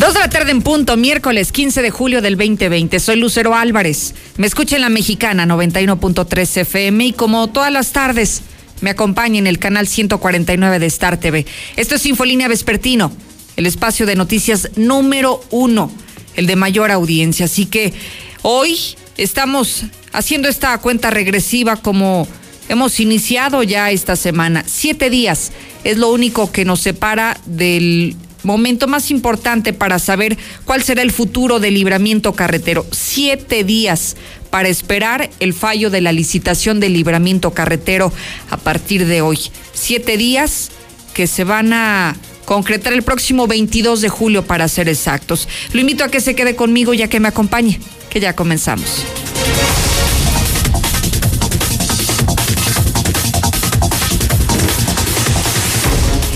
Dos de la tarde en punto, miércoles 15 de julio del 2020. Soy Lucero Álvarez. Me escucha en la mexicana 91.3 FM y como todas las tardes me acompaña en el canal 149 de Star TV. Esto es Infolínea Vespertino, el espacio de noticias número uno, el de mayor audiencia. Así que hoy estamos haciendo esta cuenta regresiva como hemos iniciado ya esta semana. Siete días es lo único que nos separa del momento más importante para saber cuál será el futuro del libramiento carretero. Siete días para esperar el fallo de la licitación del libramiento carretero a partir de hoy. Siete días que se van a concretar el próximo 22 de julio para ser exactos. Lo invito a que se quede conmigo ya que me acompañe, que ya comenzamos.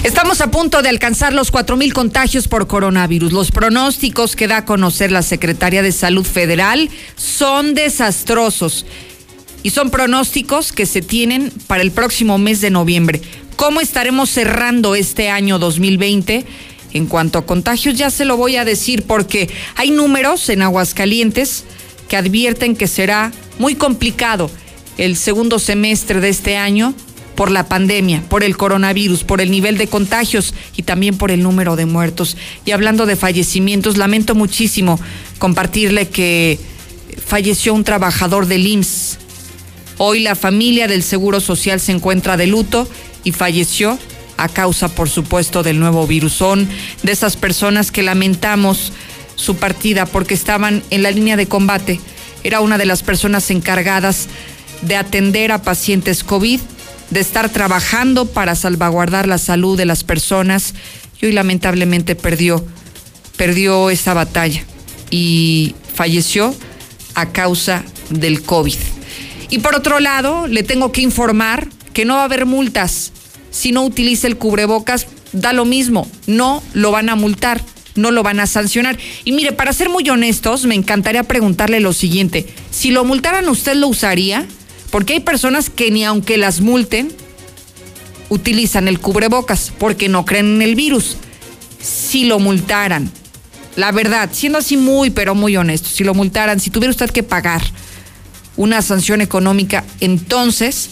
Estamos a punto de alcanzar los 4.000 contagios por coronavirus. Los pronósticos que da a conocer la Secretaría de Salud Federal son desastrosos y son pronósticos que se tienen para el próximo mes de noviembre. ¿Cómo estaremos cerrando este año 2020? En cuanto a contagios, ya se lo voy a decir porque hay números en Aguascalientes que advierten que será muy complicado el segundo semestre de este año por la pandemia, por el coronavirus, por el nivel de contagios y también por el número de muertos. Y hablando de fallecimientos, lamento muchísimo compartirle que falleció un trabajador del IMSS. Hoy la familia del Seguro Social se encuentra de luto y falleció a causa, por supuesto, del nuevo virus. De esas personas que lamentamos su partida porque estaban en la línea de combate. Era una de las personas encargadas de atender a pacientes COVID de estar trabajando para salvaguardar la salud de las personas y hoy lamentablemente perdió, perdió esa batalla y falleció a causa del COVID. Y por otro lado, le tengo que informar que no va a haber multas si no utiliza el cubrebocas, da lo mismo, no lo van a multar, no lo van a sancionar. Y mire, para ser muy honestos, me encantaría preguntarle lo siguiente, si lo multaran, ¿usted lo usaría? Porque hay personas que ni aunque las multen, utilizan el cubrebocas porque no creen en el virus. Si lo multaran, la verdad, siendo así muy, pero muy honesto, si lo multaran, si tuviera usted que pagar una sanción económica, entonces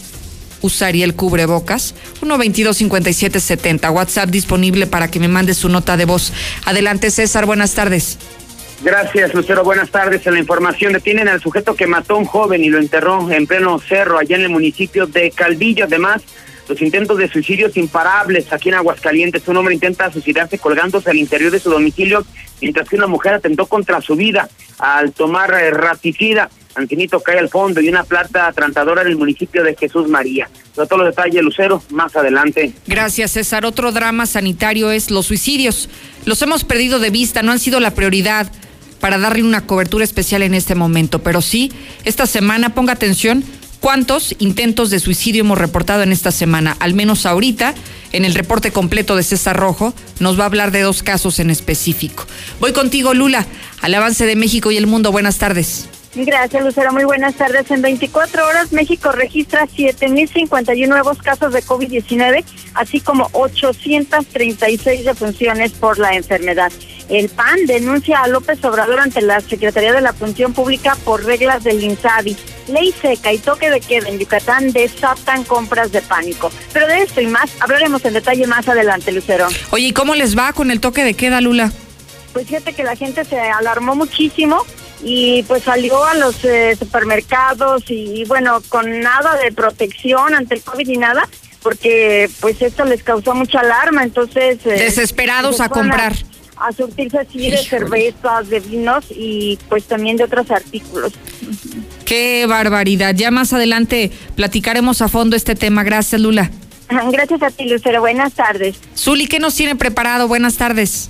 usaría el cubrebocas. 122-5770, WhatsApp disponible para que me mande su nota de voz. Adelante, César, buenas tardes. Gracias, Lucero. Buenas tardes. En la información detienen al sujeto que mató a un joven y lo enterró en pleno cerro allá en el municipio de Calvillo. Además, los intentos de suicidios imparables aquí en Aguascalientes. Un hombre intenta suicidarse colgándose al interior de su domicilio, mientras que una mujer atentó contra su vida al tomar eh, raticida. Antinito cae al fondo y una plata atrantadora en el municipio de Jesús María. Todos los detalles, Lucero, más adelante. Gracias, César. Otro drama sanitario es los suicidios. Los hemos perdido de vista, no han sido la prioridad para darle una cobertura especial en este momento. Pero sí, esta semana, ponga atención, cuántos intentos de suicidio hemos reportado en esta semana. Al menos ahorita, en el reporte completo de César Rojo, nos va a hablar de dos casos en específico. Voy contigo, Lula, al avance de México y el mundo. Buenas tardes. Gracias, Lucero. Muy buenas tardes. En 24 horas, México registra 7.051 nuevos casos de COVID-19, así como 836 defunciones por la enfermedad. El PAN denuncia a López Obrador ante la Secretaría de la Función Pública por reglas del INSABI. Ley seca y toque de queda en Yucatán desatan compras de pánico. Pero de esto y más hablaremos en detalle más adelante, Lucero. Oye, ¿y cómo les va con el toque de queda, Lula? Pues fíjate que la gente se alarmó muchísimo y pues salió a los eh, supermercados y bueno, con nada de protección ante el COVID y nada, porque pues esto les causó mucha alarma, entonces... Eh, Desesperados a comprar. A, surtirse así de cervezas, de vinos y pues también de otros artículos. Qué barbaridad. Ya más adelante platicaremos a fondo este tema. Gracias, Lula. Gracias a ti, Lucero. Buenas tardes. Zuli, ¿qué nos tiene preparado? Buenas tardes.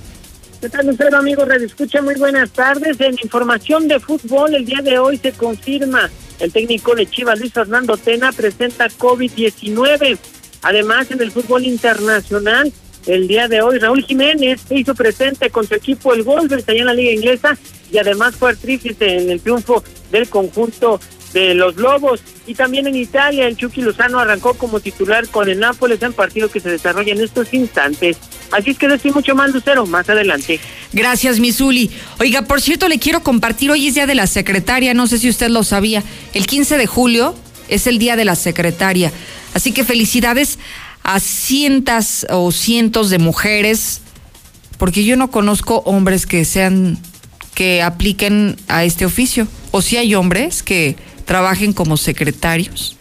¿Qué tal, Lucero, amigo? Escucha, muy buenas tardes. En información de fútbol, el día de hoy se confirma el técnico de Chivas, Luis Fernando Tena, presenta COVID-19. Además, en el fútbol internacional, el día de hoy, Raúl Jiménez se hizo presente con su equipo el Wolves allá en la Liga Inglesa y además fue artífice en el triunfo del conjunto de los Lobos. Y también en Italia, el Chucky Lozano arrancó como titular con el Nápoles en partido que se desarrolla en estos instantes. Así es que decir mucho más, Lucero, más adelante. Gracias, Misuli. Oiga, por cierto, le quiero compartir, hoy es Día de la Secretaria, no sé si usted lo sabía. El 15 de julio es el Día de la Secretaria. Así que felicidades a cientos o cientos de mujeres, porque yo no conozco hombres que sean, que apliquen a este oficio. O si hay hombres que trabajen como secretarios.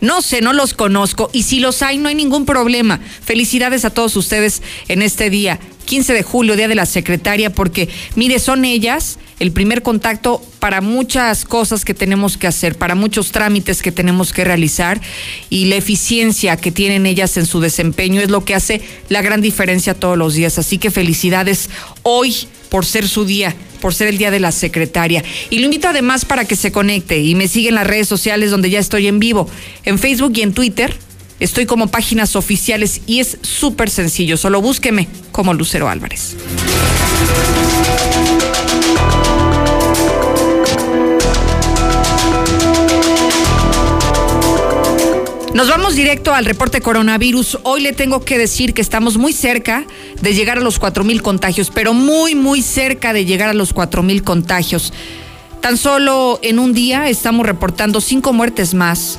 No sé, no los conozco y si los hay no hay ningún problema. Felicidades a todos ustedes en este día, 15 de julio, Día de la Secretaria, porque mire, son ellas el primer contacto para muchas cosas que tenemos que hacer, para muchos trámites que tenemos que realizar y la eficiencia que tienen ellas en su desempeño es lo que hace la gran diferencia todos los días. Así que felicidades hoy por ser su día por ser el Día de la Secretaria. Y lo invito además para que se conecte y me siga en las redes sociales donde ya estoy en vivo, en Facebook y en Twitter. Estoy como páginas oficiales y es súper sencillo. Solo búsqueme como Lucero Álvarez. Nos vamos directo al reporte coronavirus. Hoy le tengo que decir que estamos muy cerca de llegar a los cuatro mil contagios, pero muy, muy cerca de llegar a los cuatro mil contagios. Tan solo en un día estamos reportando cinco muertes más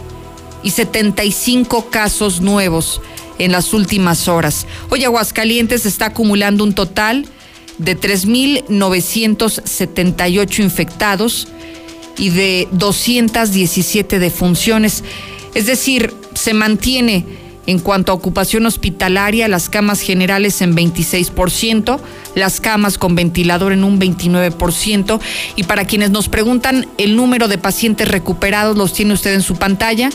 y 75 casos nuevos en las últimas horas. Hoy Aguascalientes está acumulando un total de 3.978 infectados y de 217 defunciones. Es decir, se mantiene en cuanto a ocupación hospitalaria, las camas generales en 26%, las camas con ventilador en un 29%. Y para quienes nos preguntan el número de pacientes recuperados, los tiene usted en su pantalla.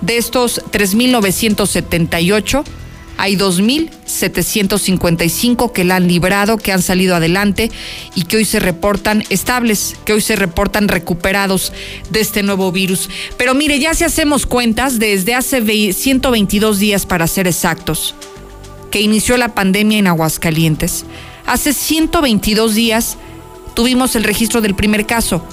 De estos 3.978, hay 2.755 que la han librado, que han salido adelante y que hoy se reportan estables, que hoy se reportan recuperados de este nuevo virus. Pero mire, ya si hacemos cuentas, desde hace 122 días para ser exactos, que inició la pandemia en Aguascalientes, hace 122 días tuvimos el registro del primer caso.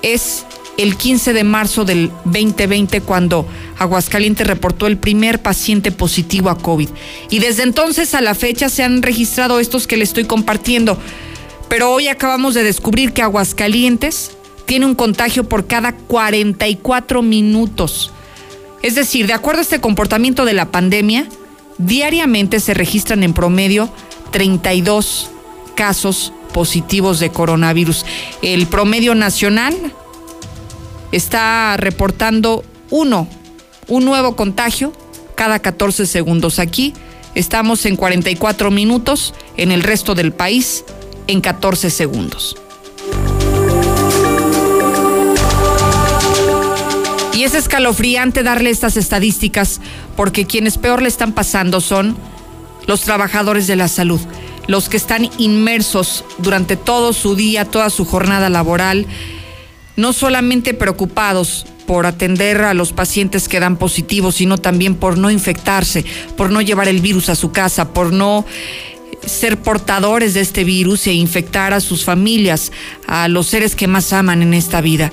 Es el 15 de marzo del 2020 cuando Aguascalientes reportó el primer paciente positivo a COVID. Y desde entonces a la fecha se han registrado estos que le estoy compartiendo. Pero hoy acabamos de descubrir que Aguascalientes tiene un contagio por cada 44 minutos. Es decir, de acuerdo a este comportamiento de la pandemia, diariamente se registran en promedio 32 casos positivos de coronavirus. El promedio nacional está reportando uno, un nuevo contagio cada 14 segundos. Aquí estamos en 44 minutos, en el resto del país en 14 segundos. Y es escalofriante darle estas estadísticas porque quienes peor le están pasando son los trabajadores de la salud, los que están inmersos durante todo su día, toda su jornada laboral no solamente preocupados por atender a los pacientes que dan positivos, sino también por no infectarse, por no llevar el virus a su casa, por no ser portadores de este virus e infectar a sus familias, a los seres que más aman en esta vida.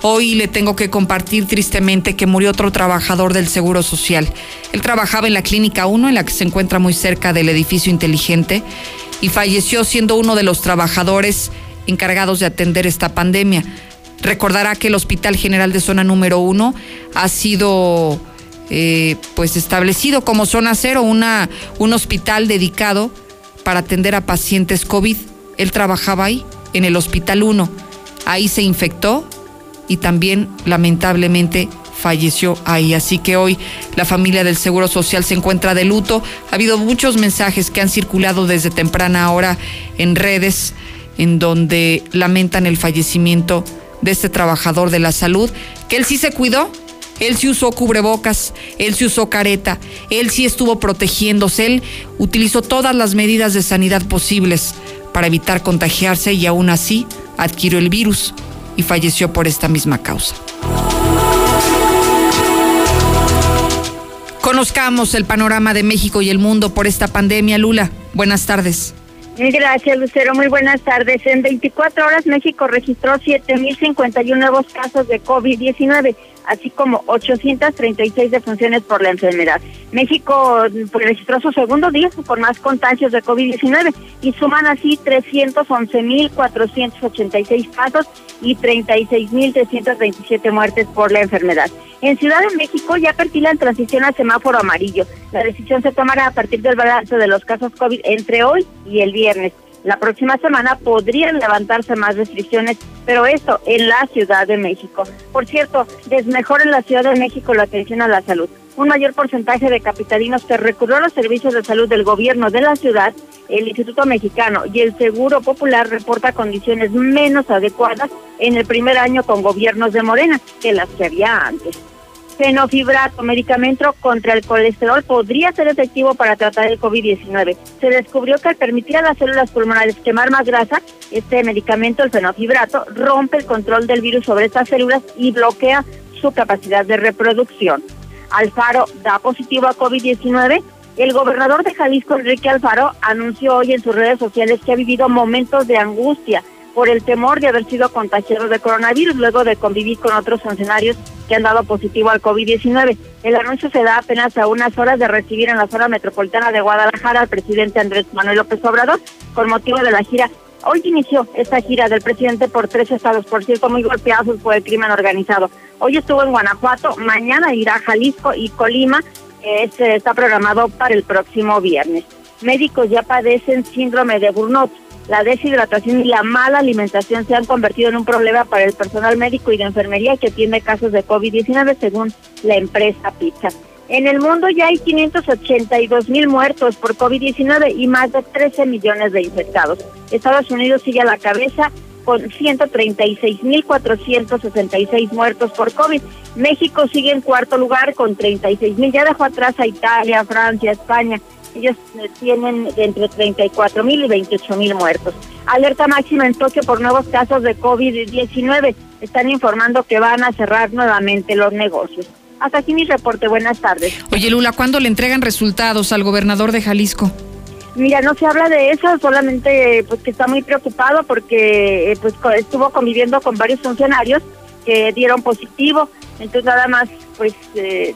Hoy le tengo que compartir tristemente que murió otro trabajador del Seguro Social. Él trabajaba en la Clínica 1, en la que se encuentra muy cerca del edificio inteligente, y falleció siendo uno de los trabajadores encargados de atender esta pandemia. Recordará que el Hospital General de Zona Número Uno ha sido eh, pues establecido como zona cero, una, un hospital dedicado para atender a pacientes COVID. Él trabajaba ahí, en el Hospital 1. Ahí se infectó y también lamentablemente falleció ahí. Así que hoy la familia del Seguro Social se encuentra de luto. Ha habido muchos mensajes que han circulado desde temprana hora en redes en donde lamentan el fallecimiento de este trabajador de la salud, que él sí se cuidó, él sí usó cubrebocas, él sí usó careta, él sí estuvo protegiéndose, él utilizó todas las medidas de sanidad posibles para evitar contagiarse y aún así adquirió el virus y falleció por esta misma causa. Conozcamos el panorama de México y el mundo por esta pandemia. Lula, buenas tardes. Gracias, Lucero. Muy buenas tardes. En 24 horas, México registró 7.051 nuevos casos de COVID-19 así como 836 defunciones por la enfermedad. México pues, registró su segundo día por más contagios de COVID-19 y suman así 311.486 casos y 36.327 muertes por la enfermedad. En Ciudad de México ya perfilan transición a semáforo amarillo. La decisión se tomará a partir del balance de los casos COVID entre hoy y el viernes. La próxima semana podrían levantarse más restricciones, pero esto en la Ciudad de México. Por cierto, desmejora en la Ciudad de México la atención a la salud. Un mayor porcentaje de capitalinos que recurrió a los servicios de salud del gobierno de la ciudad, el Instituto Mexicano y el Seguro Popular reporta condiciones menos adecuadas en el primer año con gobiernos de Morena que las que había antes fenofibrato, medicamento contra el colesterol, podría ser efectivo para tratar el COVID-19. Se descubrió que al permitir a las células pulmonares quemar más grasa, este medicamento, el fenofibrato, rompe el control del virus sobre estas células y bloquea su capacidad de reproducción. Alfaro da positivo a COVID-19. El gobernador de Jalisco, Enrique Alfaro, anunció hoy en sus redes sociales que ha vivido momentos de angustia por el temor de haber sido contagiado de coronavirus luego de convivir con otros funcionarios que han dado positivo al COVID-19. El anuncio se da apenas a unas horas de recibir en la zona metropolitana de Guadalajara al presidente Andrés Manuel López Obrador con motivo de la gira. Hoy inició esta gira del presidente por tres estados, por cierto, muy golpeados por el crimen organizado. Hoy estuvo en Guanajuato, mañana irá a Jalisco y Colima, que está programado para el próximo viernes. Médicos ya padecen síndrome de Burnout la deshidratación y la mala alimentación se han convertido en un problema para el personal médico y de enfermería que tiene casos de COVID-19 según la empresa Pizza. En el mundo ya hay 582 mil muertos por COVID-19 y más de 13 millones de infectados. Estados Unidos sigue a la cabeza con 136.466 muertos por COVID. México sigue en cuarto lugar con 36.000. Ya dejó atrás a Italia, Francia, España ellos tienen entre 34 mil y 28 mil muertos. Alerta máxima en Tokio por nuevos casos de COVID-19. Están informando que van a cerrar nuevamente los negocios. Hasta aquí mi reporte. Buenas tardes. Oye, Lula, ¿cuándo le entregan resultados al gobernador de Jalisco? Mira, no se habla de eso, solamente pues que está muy preocupado porque eh, pues estuvo conviviendo con varios funcionarios que dieron positivo, entonces nada más pues eh,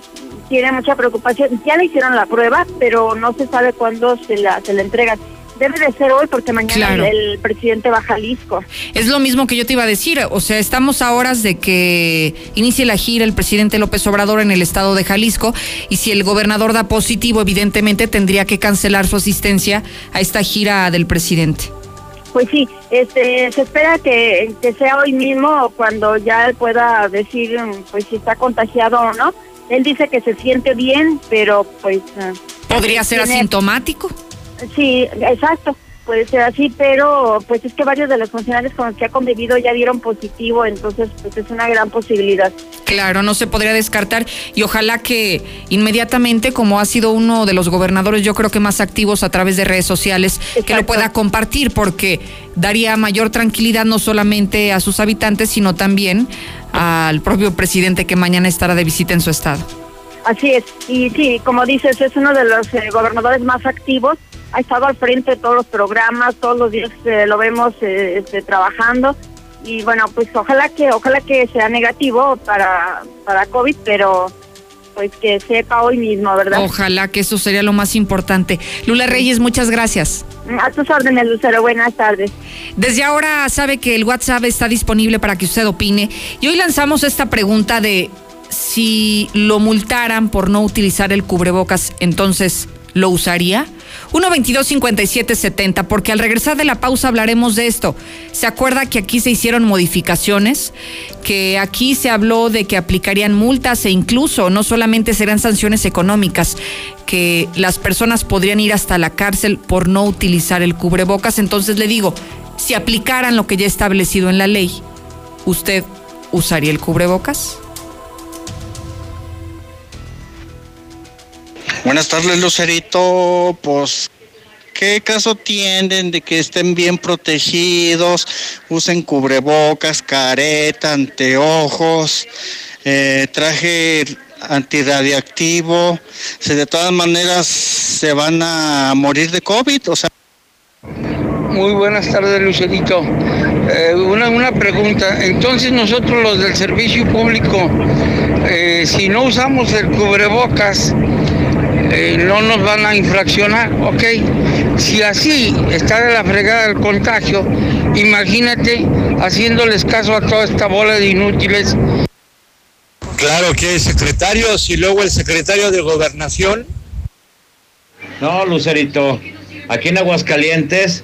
tiene mucha preocupación. Ya le hicieron la prueba, pero no se sabe cuándo se la, se la entregan. Debe de ser hoy porque mañana el, presidente va a Jalisco. Es lo mismo que yo te iba a decir, o sea, estamos a horas de que inicie la gira el presidente López Obrador en el estado de Jalisco y si el gobernador da positivo, evidentemente tendría que cancelar su asistencia a esta gira del presidente. Pues sí, este, se espera que, que sea hoy mismo cuando ya él pueda decir pues si está contagiado o no él dice que se siente bien, pero pues... Ah, ¿Podría ser asintomático? Sí, exacto, puede ser así, pero pues es que varios de los funcionarios con los que ha convivido ya dieron positivo, entonces pues es una gran posibilidad. Claro, no se podría descartar y ojalá que inmediatamente, como ha sido uno de los gobernadores, yo creo que más activos a través de redes sociales, que lo pueda compartir porque daría mayor tranquilidad no solamente a sus habitantes, sino también al propio presidente que mañana estará de visita en su estado. Así es, y sí, como dices, es uno de los eh, gobernadores más activos, ha estado al frente de todos los programas, todos los días eh, lo vemos eh, este, trabajando y bueno, pues ojalá que ojalá que sea negativo para para COVID, pero pues que sepa hoy mismo, ¿verdad? Ojalá que eso sería lo más importante. Lula Reyes, muchas gracias. A tus órdenes, Lucero. Buenas tardes. Desde ahora sabe que el WhatsApp está disponible para que usted opine. Y hoy lanzamos esta pregunta de si lo multaran por no utilizar el cubrebocas, entonces, ¿lo usaría? 1-22-57-70, porque al regresar de la pausa hablaremos de esto. ¿Se acuerda que aquí se hicieron modificaciones? Que aquí se habló de que aplicarían multas e incluso no solamente serán sanciones económicas, que las personas podrían ir hasta la cárcel por no utilizar el cubrebocas. Entonces le digo, si aplicaran lo que ya establecido en la ley, ¿usted usaría el cubrebocas? Buenas tardes, Lucerito. Pues, ¿qué caso tienen de que estén bien protegidos? Usen cubrebocas, careta, anteojos, eh, traje antirradiactivo. Si de todas maneras se van a morir de COVID, o sea. Muy buenas tardes, Lucerito. Eh, una, una pregunta. Entonces nosotros los del servicio público, eh, si no usamos el cubrebocas, eh, no nos van a infraccionar, ¿ok? Si así está de la fregada el contagio, imagínate haciéndoles caso a toda esta bola de inútiles. Claro que hay secretarios y luego el secretario de gobernación. No, Lucerito, aquí en Aguascalientes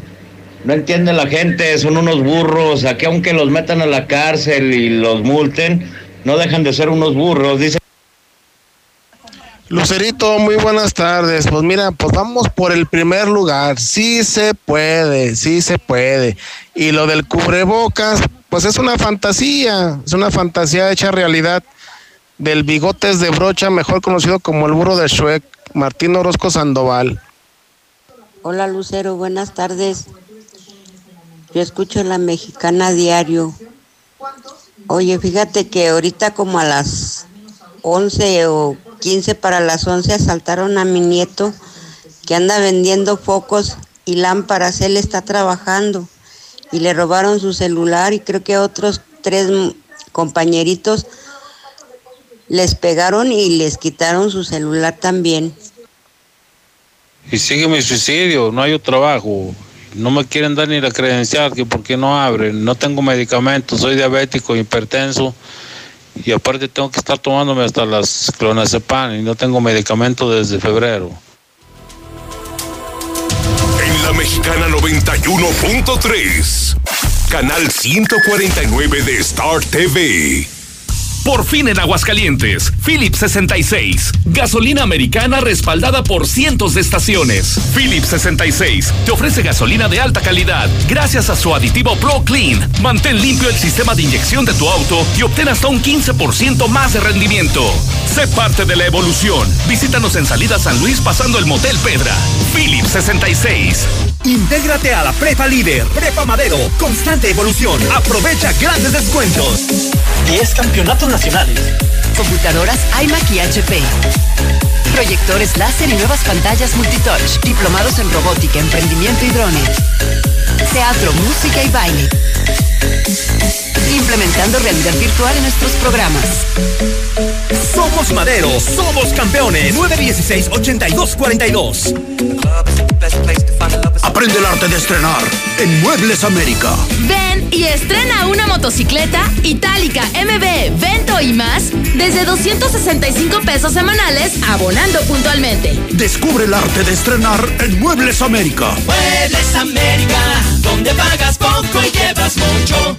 no entiende la gente, son unos burros. Aquí aunque los metan a la cárcel y los multen, no dejan de ser unos burros. Dice Lucerito, muy buenas tardes. Pues mira, pues vamos por el primer lugar. Sí se puede, sí se puede. Y lo del cubrebocas, pues es una fantasía, es una fantasía hecha realidad del bigotes de brocha, mejor conocido como el burro de Shrek, Martín Orozco Sandoval. Hola Lucero, buenas tardes. Yo escucho la mexicana diario. Oye, fíjate que ahorita como a las 11 o 15 para las 11 asaltaron a mi nieto que anda vendiendo focos y lámparas. Él está trabajando y le robaron su celular y creo que otros tres compañeritos les pegaron y les quitaron su celular también. Y sigue mi suicidio, no hay trabajo. No me quieren dar ni la credencial, que porque no abren. No tengo medicamentos, soy diabético, hipertenso. Y aparte tengo que estar tomándome hasta las clonazepam y no tengo medicamento desde febrero. En la mexicana 91.3, canal 149 de Star TV. Por fin en Aguascalientes, Philips 66. Gasolina americana respaldada por cientos de estaciones. Philips 66 te ofrece gasolina de alta calidad gracias a su aditivo Pro Clean. Mantén limpio el sistema de inyección de tu auto y obtén hasta un 15% más de rendimiento. Sé parte de la evolución. Visítanos en Salida San Luis pasando el Motel Pedra. Philips 66. Intégrate a la Prepa Líder, Prepa Madero, constante evolución. Aprovecha grandes descuentos. 10 campeonatos Computadoras iMac y HP. Proyectores láser y nuevas pantallas multitouch. Diplomados en robótica, emprendimiento y drones. Teatro, música y baile. Implementando realidad virtual en nuestros programas. Somos Madero, somos campeones. 916-8242. Aprende el arte de estrenar en Muebles América. Ven y estrena una motocicleta Itálica MB, Vento y más desde 265 pesos semanales abonando puntualmente. Descubre el arte de estrenar en Muebles América. Muebles América, donde pagas poco y llevas mucho.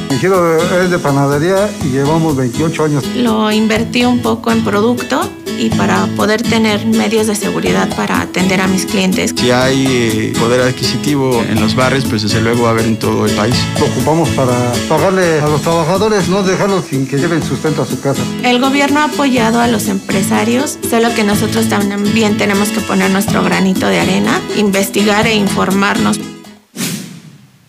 Mi giro es de panadería y llevamos 28 años. Lo invertí un poco en producto y para poder tener medios de seguridad para atender a mis clientes. Si hay eh, poder adquisitivo en los barrios, pues desde luego va a haber en todo el país. Lo ocupamos para pagarle a los trabajadores, no dejarlos sin que lleven sustento a su casa. El gobierno ha apoyado a los empresarios, solo que nosotros también tenemos que poner nuestro granito de arena, investigar e informarnos.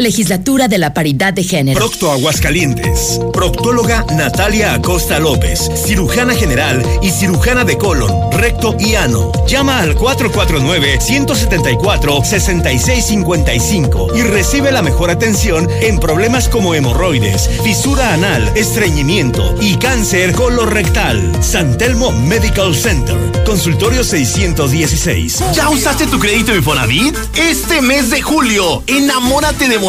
Legislatura de la Paridad de Género. Procto Aguascalientes. Proctóloga Natalia Acosta López. Cirujana general y cirujana de colon, recto y ano. Llama al 449-174-6655 y recibe la mejor atención en problemas como hemorroides, fisura anal, estreñimiento y cáncer colorectal. San Telmo Medical Center. Consultorio 616. ¿Ya usaste tu crédito Infonavit? Este mes de julio, enamórate de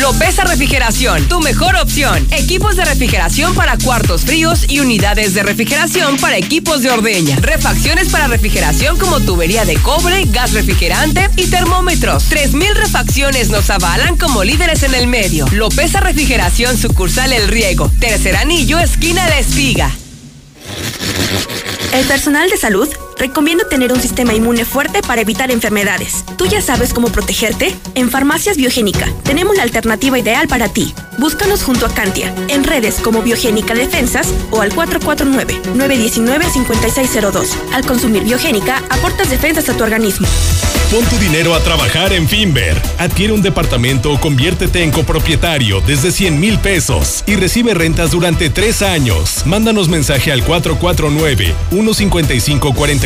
Lopeza Refrigeración, tu mejor opción. Equipos de refrigeración para cuartos fríos y unidades de refrigeración para equipos de ordeña. Refacciones para refrigeración como tubería de cobre, gas refrigerante y termómetros. 3.000 refacciones nos avalan como líderes en el medio. Lopeza Refrigeración, sucursal El Riego. Tercer anillo, esquina La Espiga. El personal de salud recomienda tener un sistema inmune fuerte para evitar enfermedades. ¿Tú ya sabes cómo protegerte? En Farmacias Biogénica tenemos la alternativa ideal para ti. Búscanos junto a Cantia, en redes como Biogénica Defensas o al 449-919-5602. Al consumir Biogénica, aportas defensas a tu organismo. Pon tu dinero a trabajar en Finver. Adquiere un departamento o conviértete en copropietario desde 100 mil pesos y recibe rentas durante tres años. Mándanos mensaje al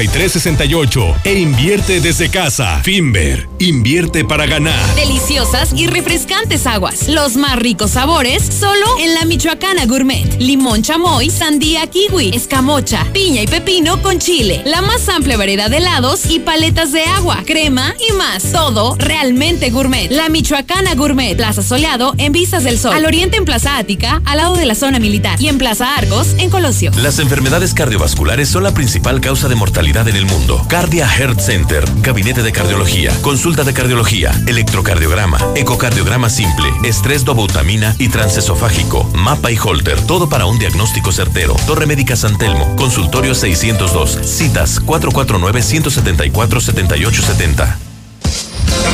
449-155-4368 e invierte desde casa. Finver, invierte para ganar. Deliciosas y refrescantes aguas. Los más ricos sabores solo en la Michoacana Gourmet. Limón chamoy, sandía kiwi, escamocha, piña y pepino con chile. La más amplia variedad de helados y paletas de agua, crema y más. Todo realmente gourmet. La Michoacana Gourmet. Plaza Soleado en Vistas del Sol. Al oriente en Plaza Ática, al lado de la zona militar. Y en Plaza Argos, en Colosio. Las enfermedades cardiovasculares son la principal causa de mortalidad en el mundo. Cardia Heart Center, Gabinete de Cardiología, Consulta de Cardiología, Electrocardiograma, Ecocardiograma Simple, Estrés dobutamina y transesofágico, Mapa y Holter, todo para un diagnóstico certero. Torre Médica San Telmo, Consultorio 602, citas 449-174-7870.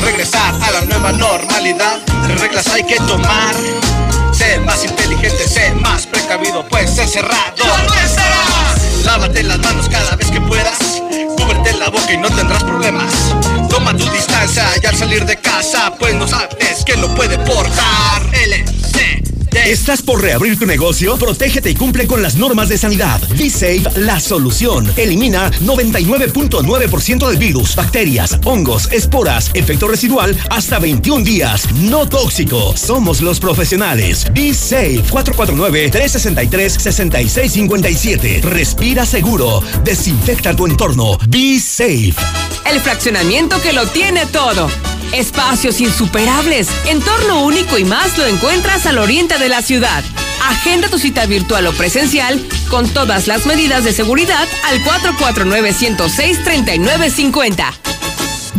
regresar a la nueva normalidad, reglas hay que tomar. Sé más inteligente, sé más precavido, pues sé cerrado. Lávate las manos cada vez que puedas. La boca y no tendrás problemas. Toma tu distancia y al salir de casa, pues no sabes quién lo puede portar. ¿Estás por reabrir tu negocio? Protégete y cumple con las normas de sanidad. Be Safe, la solución. Elimina 99.9% de virus, bacterias, hongos, esporas, efecto residual hasta 21 días. No tóxico. Somos los profesionales. Be Safe. 449-363-6657. Respira seguro. Desinfecta tu entorno. Be Safe. El fraccionamiento que lo tiene todo. Espacios insuperables, entorno único y más lo encuentras al oriente de la ciudad. Agenda tu cita virtual o presencial con todas las medidas de seguridad al 449-106-3950.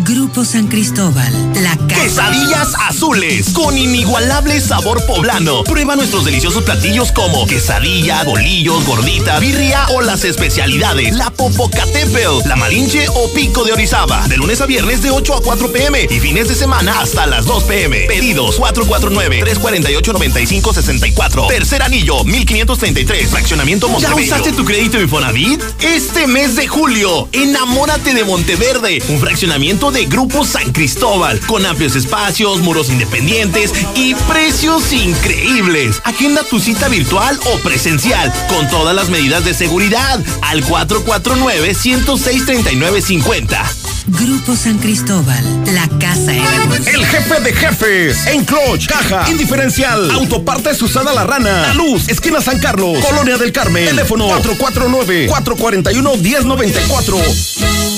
Grupo San Cristóbal, la casa. Quesadillas azules con inigualable sabor poblano. Prueba nuestros deliciosos platillos como quesadilla, bolillos, gordita, birria o las especialidades, la popocatépetl, la malinche o pico de orizaba. De lunes a viernes de 8 a 4 pm y fines de semana hasta las 2 pm. Pedidos 449-348-9564. Tercer anillo 1533. Fraccionamiento Montebello. ¿Ya usaste tu crédito Infonavit? Este mes de julio, enamórate de Monteverde. Un fraccionamiento de Grupo San Cristóbal, con amplios espacios, muros independientes y precios increíbles. Agenda tu cita virtual o presencial, con todas las medidas de seguridad, al 449-106-3950. Grupo San Cristóbal, la casa en. El jefe de jefes, en Clutch, Caja, Indiferencial, Autopartes Susana La Rana, La Luz, Esquina San Carlos, Colonia del Carmen, teléfono 449-441-1094.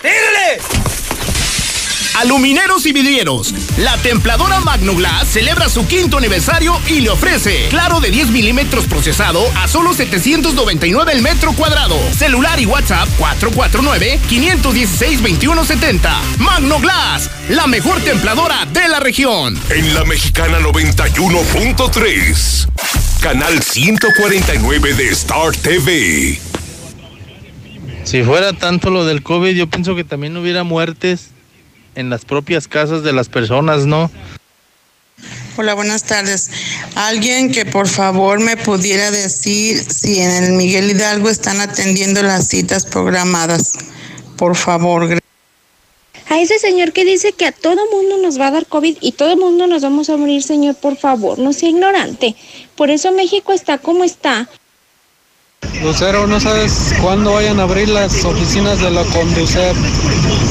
¡Tírale! Alumineros y vidrieros. La templadora Magnoglass celebra su quinto aniversario y le ofrece claro de 10 milímetros procesado a solo 799 el metro cuadrado. Celular y WhatsApp 449-516-2170. Magnoglass, la mejor templadora de la región. En la mexicana 91.3. Canal 149 de Star TV. Si fuera tanto lo del COVID, yo pienso que también hubiera muertes en las propias casas de las personas, ¿no? Hola, buenas tardes. Alguien que por favor me pudiera decir si en el Miguel Hidalgo están atendiendo las citas programadas. Por favor. A ese señor que dice que a todo mundo nos va a dar COVID y todo mundo nos vamos a morir, señor, por favor, no sea ignorante. Por eso México está como está. Lucero, ¿no sabes cuándo vayan a abrir las oficinas de la Conducef?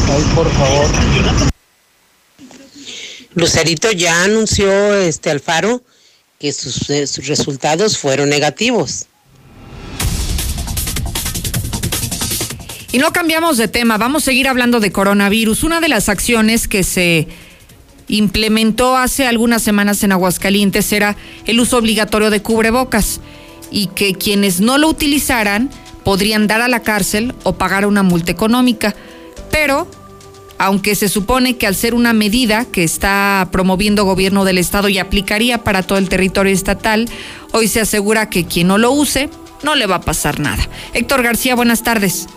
Ahí, por favor. Lucerito ya anunció este Alfaro que sus, eh, sus resultados fueron negativos. Y no cambiamos de tema, vamos a seguir hablando de coronavirus. Una de las acciones que se implementó hace algunas semanas en Aguascalientes era el uso obligatorio de cubrebocas y que quienes no lo utilizaran podrían dar a la cárcel o pagar una multa económica. Pero, aunque se supone que al ser una medida que está promoviendo gobierno del estado y aplicaría para todo el territorio estatal, hoy se asegura que quien no lo use no le va a pasar nada. Héctor García, buenas tardes.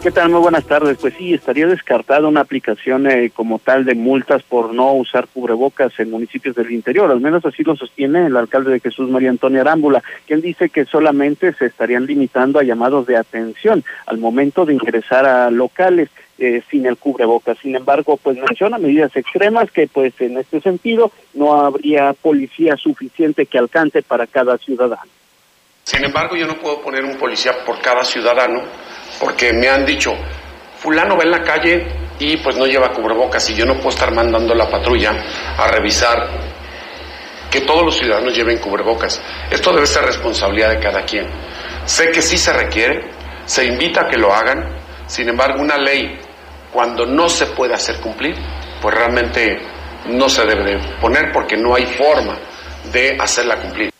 ¿Qué tal? Muy buenas tardes. Pues sí, estaría descartada una aplicación eh, como tal de multas por no usar cubrebocas en municipios del interior. Al menos así lo sostiene el alcalde de Jesús María Antonio Arámbula, quien dice que solamente se estarían limitando a llamados de atención al momento de ingresar a locales. Eh, sin el cubrebocas. Sin embargo, pues menciona medidas extremas que pues en este sentido no habría policía suficiente que alcance para cada ciudadano. Sin embargo, yo no puedo poner un policía por cada ciudadano porque me han dicho, fulano va en la calle y pues no lleva cubrebocas y yo no puedo estar mandando la patrulla a revisar que todos los ciudadanos lleven cubrebocas. Esto debe ser responsabilidad de cada quien. Sé que sí se requiere, se invita a que lo hagan, sin embargo una ley cuando no se puede hacer cumplir, pues realmente no se debe de poner porque no hay forma de hacerla cumplir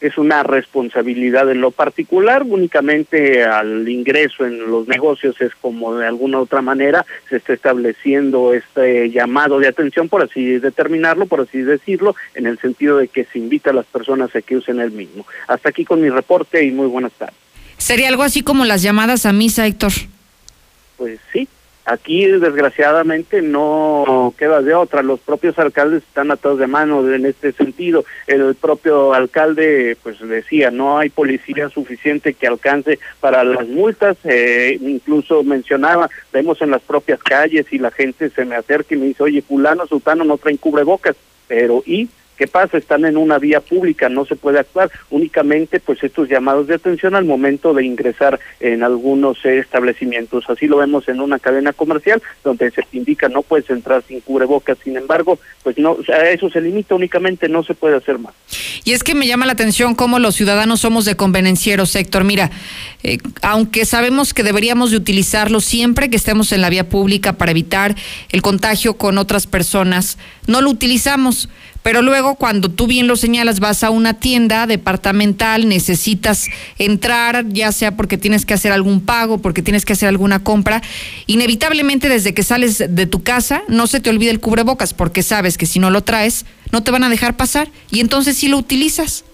es una responsabilidad en lo particular, únicamente al ingreso en los negocios es como de alguna otra manera se está estableciendo este llamado de atención, por así determinarlo, por así decirlo, en el sentido de que se invita a las personas a que usen el mismo. Hasta aquí con mi reporte y muy buenas tardes. ¿Sería algo así como las llamadas a misa, Héctor? Pues sí, Aquí, desgraciadamente, no queda de otra. Los propios alcaldes están atados de mano en este sentido. El propio alcalde, pues decía, no hay policía suficiente que alcance para las multas. Eh, incluso mencionaba, vemos en las propias calles y la gente se me acerca y me dice, oye, fulano, sultano, no traen cubrebocas. Pero, ¿y ¿Qué pasa? Están en una vía pública, no se puede actuar. Únicamente, pues, estos llamados de atención al momento de ingresar en algunos establecimientos. Así lo vemos en una cadena comercial donde se indica no puedes entrar sin cubrebocas. Sin embargo, pues no, a eso se limita únicamente, no se puede hacer más. Y es que me llama la atención cómo los ciudadanos somos de convenencieros, sector. Mira, eh, aunque sabemos que deberíamos de utilizarlo siempre que estemos en la vía pública para evitar el contagio con otras personas, no lo utilizamos. Pero luego, cuando tú bien lo señalas, vas a una tienda departamental, necesitas entrar, ya sea porque tienes que hacer algún pago, porque tienes que hacer alguna compra, inevitablemente desde que sales de tu casa, no se te olvide el cubrebocas, porque sabes que si no lo traes, no te van a dejar pasar y entonces sí lo utilizas.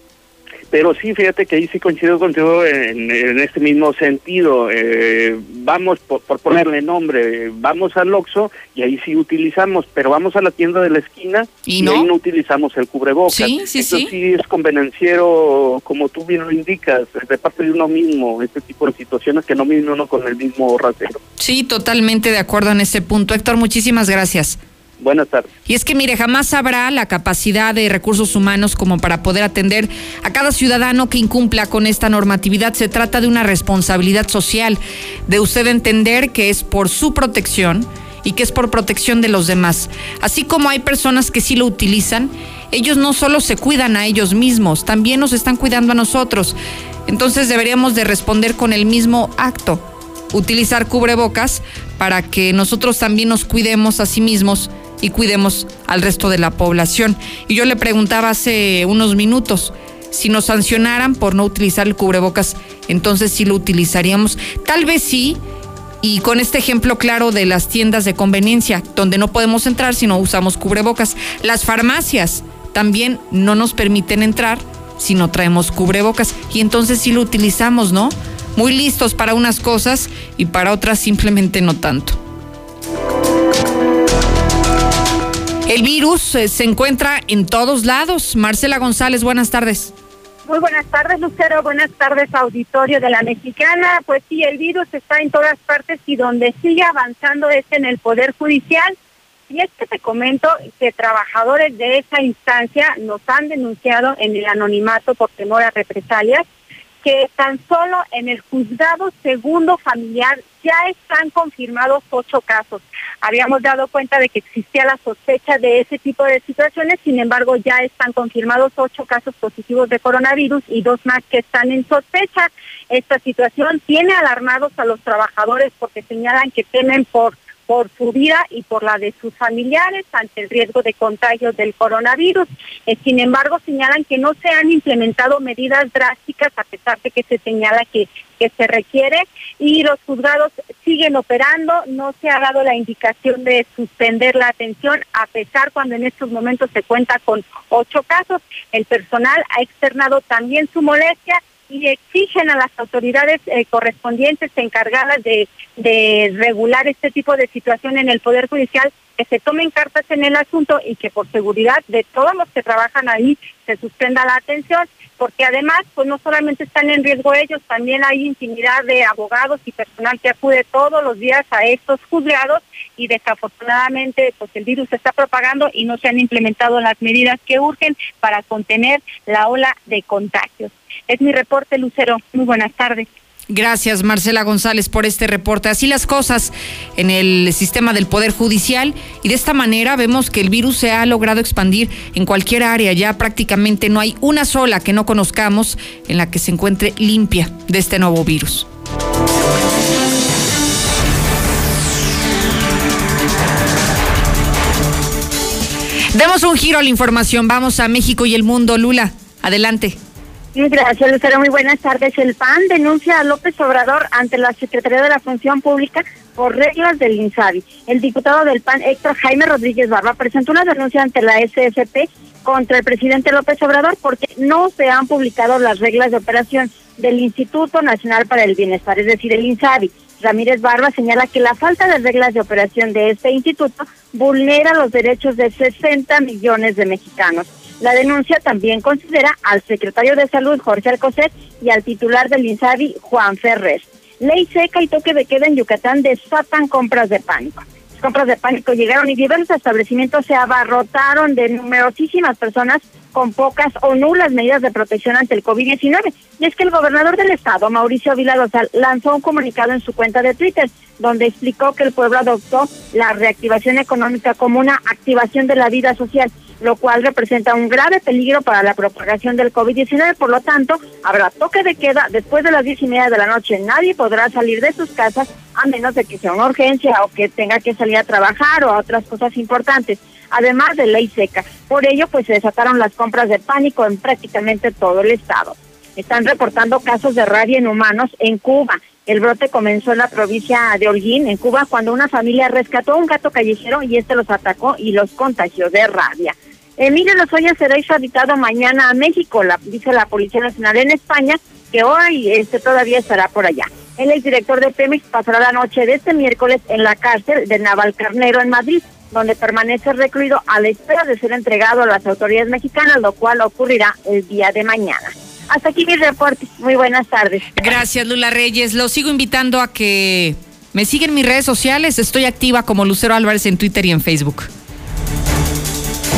Pero sí, fíjate que ahí sí coincido contigo en, este mismo sentido. Eh, vamos, por, ponerle nombre, vamos al Oxxo y ahí sí utilizamos, pero vamos a la tienda de la esquina y, ahí no utilizamos el cubrebocas. Sí, sí, Eso sí. sí es convenenciero, como tú bien lo indicas, de parte de uno mismo, este tipo de situaciones que no viene uno con el mismo rasero. Sí, totalmente de acuerdo en ese punto. Héctor, muchísimas gracias. Buenas tardes. Y es que, mire, jamás habrá la capacidad de recursos humanos como para poder atender a cada ciudadano que incumpla con esta normatividad. Se trata de una responsabilidad social, de usted entender que es por su protección y que es por protección de los demás. Así como hay personas que sí lo utilizan, ellos no solo se cuidan a ellos mismos, también nos están cuidando a nosotros. Entonces deberíamos de responder con el mismo acto utilizar cubrebocas para que nosotros también nos cuidemos a sí mismos y cuidemos al resto de la población. Y yo le preguntaba hace unos minutos si nos sancionaran por no utilizar el cubrebocas, entonces sí lo utilizaríamos. Tal vez sí, y con este ejemplo claro de las tiendas de conveniencia, donde no podemos entrar si no usamos cubrebocas. Las farmacias también no nos permiten entrar si no traemos cubrebocas. Y entonces sí lo utilizamos, ¿no? Muy listos para unas cosas y para otras simplemente no tanto. El virus eh, se encuentra en todos lados. Marcela González, buenas tardes. Muy buenas tardes, Lucero. Buenas tardes, auditorio de la Mexicana. Pues sí, el virus está en todas partes y donde sigue avanzando es en el Poder Judicial. Y es que te comento que trabajadores de esa instancia nos han denunciado en el anonimato por temor a represalias que tan solo en el juzgado segundo familiar ya están confirmados ocho casos. Habíamos dado cuenta de que existía la sospecha de ese tipo de situaciones, sin embargo ya están confirmados ocho casos positivos de coronavirus y dos más que están en sospecha. Esta situación tiene alarmados a los trabajadores porque señalan que temen por por su vida y por la de sus familiares ante el riesgo de contagio del coronavirus. Eh, sin embargo, señalan que no se han implementado medidas drásticas a pesar de que se señala que, que se requiere y los juzgados siguen operando. No se ha dado la indicación de suspender la atención a pesar cuando en estos momentos se cuenta con ocho casos. El personal ha externado también su molestia y exigen a las autoridades eh, correspondientes encargadas de, de regular este tipo de situación en el Poder Judicial que se tomen cartas en el asunto y que por seguridad de todos los que trabajan ahí se suspenda la atención, porque además pues no solamente están en riesgo ellos, también hay infinidad de abogados y personal que acude todos los días a estos juzgados y desafortunadamente pues el virus se está propagando y no se han implementado las medidas que urgen para contener la ola de contagios. Es mi reporte, Lucero. Muy buenas tardes. Gracias, Marcela González, por este reporte. Así las cosas en el sistema del Poder Judicial y de esta manera vemos que el virus se ha logrado expandir en cualquier área. Ya prácticamente no hay una sola que no conozcamos en la que se encuentre limpia de este nuevo virus. Demos un giro a la información. Vamos a México y el mundo. Lula, adelante. Gracias, Lucero. Muy buenas tardes. El PAN denuncia a López Obrador ante la Secretaría de la Función Pública por reglas del INSABI. El diputado del PAN, Héctor Jaime Rodríguez Barba, presentó una denuncia ante la SFP contra el presidente López Obrador porque no se han publicado las reglas de operación del Instituto Nacional para el Bienestar, es decir, el INSABI. Ramírez Barba señala que la falta de reglas de operación de este instituto vulnera los derechos de 60 millones de mexicanos. La denuncia también considera al secretario de Salud, Jorge Alcocer, y al titular del INSABI, Juan Ferrer. Ley seca y toque de queda en Yucatán desatan compras de pánico. Las compras de pánico llegaron y diversos establecimientos se abarrotaron de numerosísimas personas con pocas o nulas medidas de protección ante el COVID-19. Y es que el gobernador del estado, Mauricio Vila lanzó un comunicado en su cuenta de Twitter, donde explicó que el pueblo adoptó la reactivación económica como una activación de la vida social lo cual representa un grave peligro para la propagación del COVID-19. Por lo tanto, habrá toque de queda después de las diez y media de la noche. Nadie podrá salir de sus casas a menos de que sea una urgencia o que tenga que salir a trabajar o a otras cosas importantes, además de ley seca. Por ello, pues se desataron las compras de pánico en prácticamente todo el estado. Están reportando casos de rabia en humanos en Cuba. El brote comenzó en la provincia de Holguín, en Cuba, cuando una familia rescató a un gato callejero y este los atacó y los contagió de rabia. Emilio Lozoya será extraditado mañana a México, la, dice la Policía Nacional en España, que hoy este todavía estará por allá. El exdirector de Pemex pasará la noche de este miércoles en la cárcel de Navalcarnero en Madrid, donde permanece recluido a la espera de ser entregado a las autoridades mexicanas, lo cual ocurrirá el día de mañana. Hasta aquí mi reporte. Muy buenas tardes. Gracias, Lula Reyes. Lo sigo invitando a que me sigan en mis redes sociales. Estoy activa como Lucero Álvarez en Twitter y en Facebook.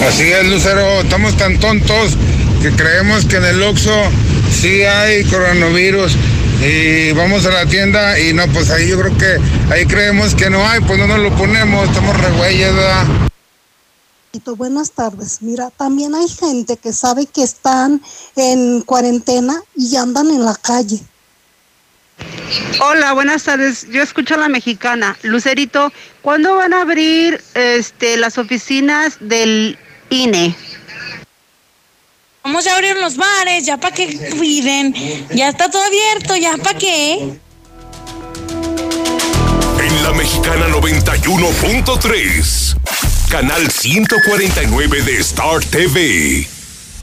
Así es, Lucero. Estamos tan tontos que creemos que en el Oxxo sí hay coronavirus y vamos a la tienda y no, pues ahí yo creo que ahí creemos que no hay, pues no nos lo ponemos, estamos regüeyes, ¿verdad? Buenas tardes. Mira, también hay gente que sabe que están en cuarentena y andan en la calle. Hola, buenas tardes. Yo escucho a la mexicana. Lucerito, ¿cuándo van a abrir este, las oficinas del INE? Vamos a abrir los bares, ya para que cuiden. Ya está todo abierto, ya para qué. En la mexicana 91.3, canal 149 de Star TV.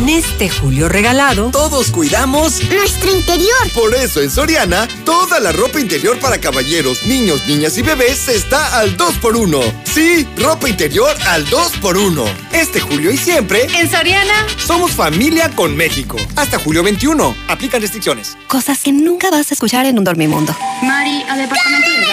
En este julio regalado, todos cuidamos nuestro interior. Por eso en Soriana, toda la ropa interior para caballeros, niños, niñas y bebés está al 2x1. Sí, ropa interior al 2x1. Este julio y siempre, en Soriana, somos familia con México. Hasta julio 21. Aplican restricciones. Cosas que nunca vas a escuchar en un dormimundo. Mari, al departamento de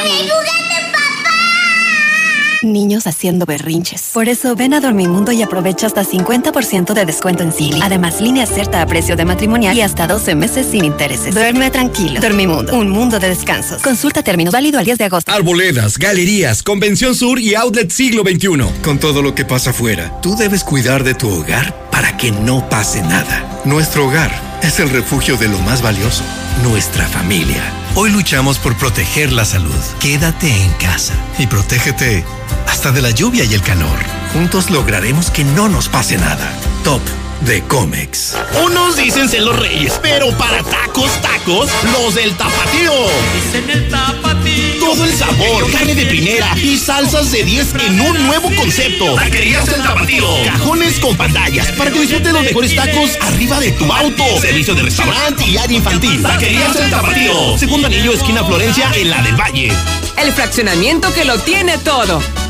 niños haciendo berrinches. Por eso ven a Dormimundo y aprovecha hasta 50% de descuento en Silly. Además, línea cierta a precio de matrimonial y hasta 12 meses sin intereses. Duerme tranquilo. Dormimundo, un mundo de descansos. Consulta términos válido al 10 de agosto. Arboledas, galerías, Convención Sur y Outlet Siglo XXI. Con todo lo que pasa afuera, tú debes cuidar de tu hogar para que no pase nada. Nuestro hogar es el refugio de lo más valioso, nuestra familia. Hoy luchamos por proteger la salud. Quédate en casa y protégete hasta de la lluvia y el calor. Juntos lograremos que no nos pase nada. Top de Comex. Unos dicen ser los reyes, pero para tacos, tacos, los del tapatío. Dicen el tapatío. Todo el sabor, carne de primera y salsas de 10 en un nuevo concepto. Taquerías el tapatío. Cajones con pantallas para que disfrutes los mejores tacos arriba de tu auto. Servicio de restaurante y área infantil. Taquerías el tapatío. Segundo anillo, esquina Florencia, en la del Valle. El fraccionamiento que lo tiene todo.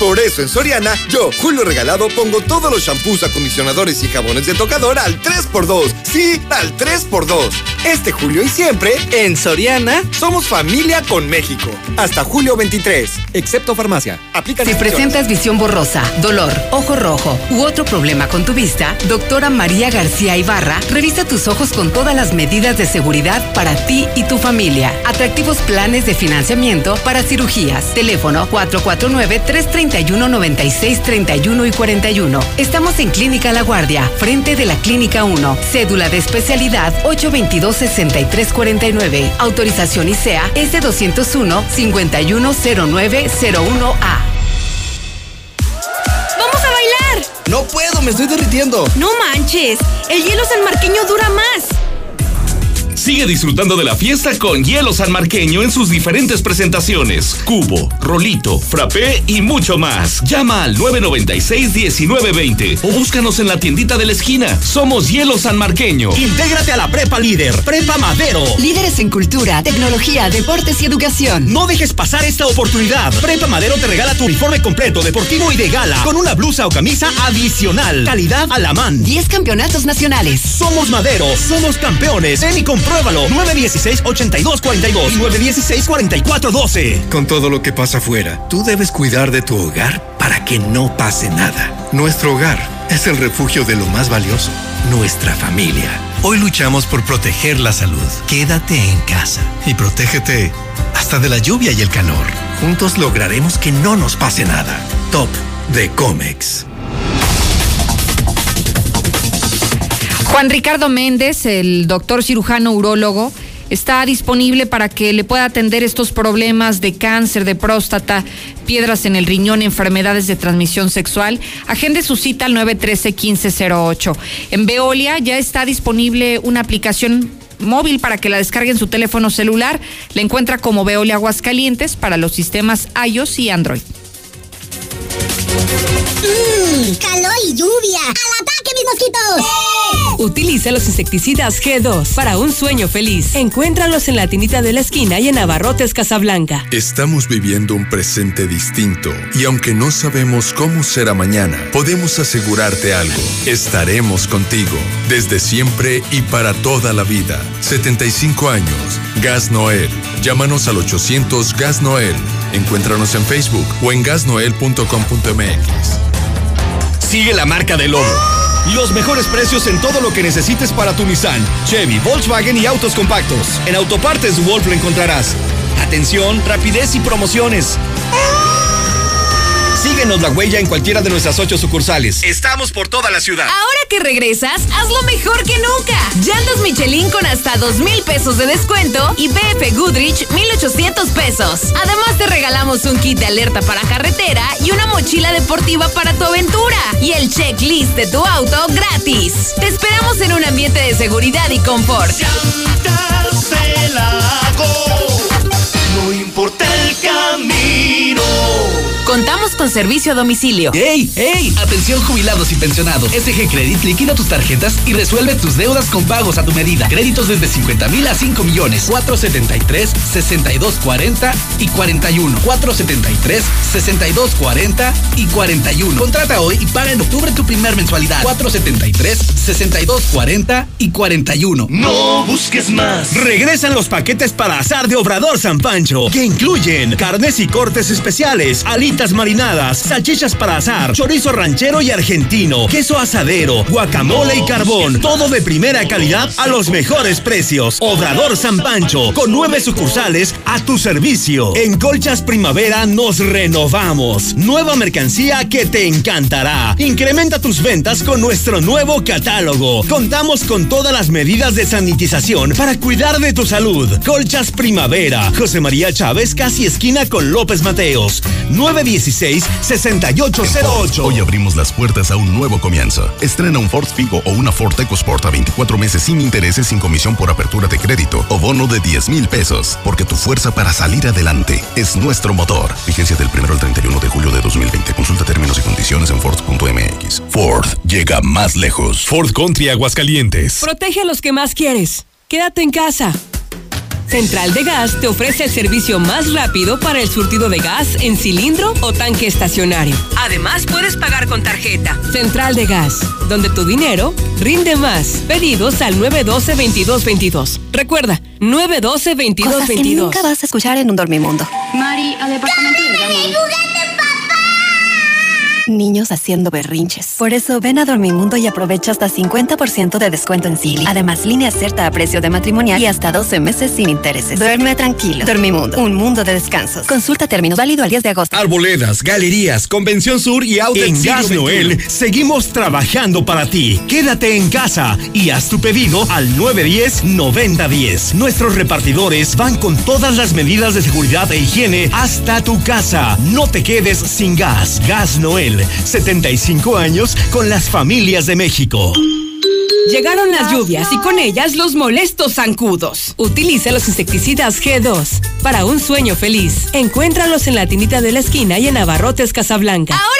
Por eso en Soriana, yo, Julio Regalado, pongo todos los shampoos, acondicionadores y jabones de tocador al 3x2. Sí, al 3x2. Este julio y siempre, en Soriana, somos familia con México. Hasta julio 23, excepto farmacia. Aplica Si presentas visión borrosa, dolor, ojo rojo u otro problema con tu vista, doctora María García Ibarra revisa tus ojos con todas las medidas de seguridad para ti y tu familia. Atractivos planes de financiamiento para cirugías. Teléfono 449-331-9631 y 41. Estamos en Clínica La Guardia, frente de la Clínica 1. Cédula de especialidad 822-6349. Autorización ICEA S201-510901A. ¡Vamos a bailar! No puedo, me estoy derritiendo. No manches, el hielo sanmarqueño dura más. Sigue disfrutando de la fiesta con Hielo San Marqueño en sus diferentes presentaciones. Cubo, rolito, frappé y mucho más. Llama al 996-1920 o búscanos en la tiendita de la esquina. Somos Hielo San Marqueño. Intégrate a la Prepa Líder, Prepa Madero. Líderes en cultura, tecnología, deportes y educación. No dejes pasar esta oportunidad. Prepa Madero te regala tu uniforme completo, deportivo y de gala, con una blusa o camisa adicional. Calidad a la man. 10 campeonatos nacionales. Somos Madero, somos campeones. Ven y compruébalo. 916-8242 y 916-4412. Con todo lo que pasa afuera, tú debes cuidar de tu hogar para que no pase nada. Nuestro hogar es el refugio de lo más valioso, nuestra familia. Hoy luchamos por proteger la salud. Quédate en casa y protégete hasta de la lluvia y el calor. Juntos lograremos que no nos pase nada. Top de Comex. Juan Ricardo Méndez, el doctor cirujano urólogo, está disponible para que le pueda atender estos problemas de cáncer de próstata, piedras en el riñón, enfermedades de transmisión sexual. Agende su cita al 913-1508. En Veolia ya está disponible una aplicación móvil para que la descargue en su teléfono celular. La encuentra como Veolia Aguascalientes para los sistemas iOS y Android. Mmm, calor y lluvia. ¡Al ataque, mis mosquitos! Utiliza los insecticidas G2 para un sueño feliz. Encuéntralos en la tinita de la esquina y en Abarrotes Casablanca. Estamos viviendo un presente distinto y aunque no sabemos cómo será mañana, podemos asegurarte algo. Estaremos contigo desde siempre y para toda la vida. 75 años. Gas Noel. Llámanos al 800 Gas Noel. Encuéntranos en Facebook o en gasnoel.com.mx. Sigue la marca del lobo. Los mejores precios en todo lo que necesites para tu Nissan, Chevy, Volkswagen y autos compactos. En Autopartes Wolf lo encontrarás. Atención, rapidez y promociones. Síguenos la huella en cualquiera de nuestras ocho sucursales. Estamos por toda la ciudad. Ahora que regresas, hazlo mejor que nunca. Llantas Michelin con hasta dos mil pesos de descuento y BF Goodrich 1800 pesos. Además te regalamos un kit de alerta para carretera y una mochila deportiva para tu aventura. Y el checklist de tu auto gratis. Te esperamos en un ambiente de seguridad y confort. No importa el camino. Contamos con servicio a domicilio. ¡Ey! ¡Ey! Atención jubilados y pensionados. SG Credit liquida tus tarjetas y resuelve tus deudas con pagos a tu medida. Créditos desde 50 mil a 5 millones. 473 6240 y 41. 473 6240 y 41. Contrata hoy y paga en octubre tu primer mensualidad. 473 6240 y 41. No busques más. Regresan los paquetes para azar de Obrador San Pancho, que incluyen carnes y cortes especiales, alitas marinadas, salchichas para azar, chorizo ranchero y argentino, queso asadero, guacamole y carbón. Todo de primera calidad a los mejores precios. Obrador San Pancho, con nueve sucursales a tu servicio. En Colchas Primavera nos renovamos. Nueva mercancía que te encantará. Incrementa tus ventas con nuestro nuevo catálogo. Contamos con todas las medidas de sanitización para cuidar de tu salud. Colchas Primavera. José María Chávez, casi esquina con López Mateos. 916-6808. Hoy abrimos las puertas a un nuevo comienzo. Estrena un Ford Figo o una Ford EcoSport a 24 meses sin intereses, sin comisión por apertura de crédito o bono de 10 mil pesos. Porque tu fuerza para salir adelante es nuestro motor. Vigencia del 1 al 31 de julio de 2020. Consulta términos y condiciones en Ford.mx. Ford llega más lejos. Ford Country Aguascalientes. Protege a los que más quieres. Quédate en casa. Central de Gas te ofrece el servicio más rápido para el surtido de gas en cilindro o tanque estacionario. Además, puedes pagar con tarjeta. Central de Gas, donde tu dinero rinde más. Pedidos al 912-2222. Recuerda, 912-2222. Cosas que nunca vas a escuchar en un dormimundo. Mari, al departamento de Niños haciendo berrinches. Por eso ven a Dormimundo y aprovecha hasta 50% de descuento en Silly. Además, línea cierta a precio de matrimonial y hasta 12 meses sin intereses. Duerme tranquilo. Dormimundo, un mundo de descansos. Consulta términos válido al 10 de agosto. Arboledas, galerías, Convención Sur y Outlet En Gas Noel seguimos trabajando para ti. Quédate en casa y haz tu pedido al 910-9010. Nuestros repartidores van con todas las medidas de seguridad e higiene hasta tu casa. No te quedes sin gas. Gas Noel. 75 años con las familias de México. Llegaron las lluvias y con ellas los molestos zancudos. Utiliza los insecticidas G2 para un sueño feliz. Encuéntralos en la tinita de la esquina y en Abarrotes Casablanca. Ahora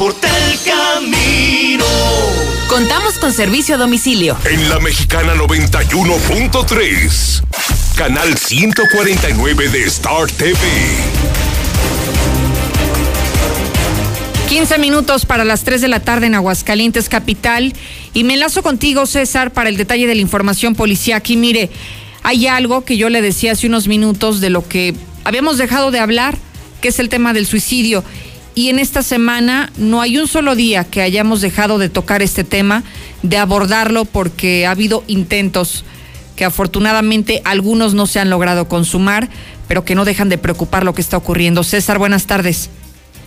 Importa el camino. Contamos con servicio a domicilio. En la mexicana 91.3. Canal 149 de Star TV. 15 minutos para las 3 de la tarde en Aguascalientes, capital. Y me enlazo contigo, César, para el detalle de la información Aquí, Mire, hay algo que yo le decía hace unos minutos de lo que habíamos dejado de hablar, que es el tema del suicidio. Y en esta semana no hay un solo día que hayamos dejado de tocar este tema, de abordarlo, porque ha habido intentos que afortunadamente algunos no se han logrado consumar, pero que no dejan de preocupar lo que está ocurriendo. César, buenas tardes.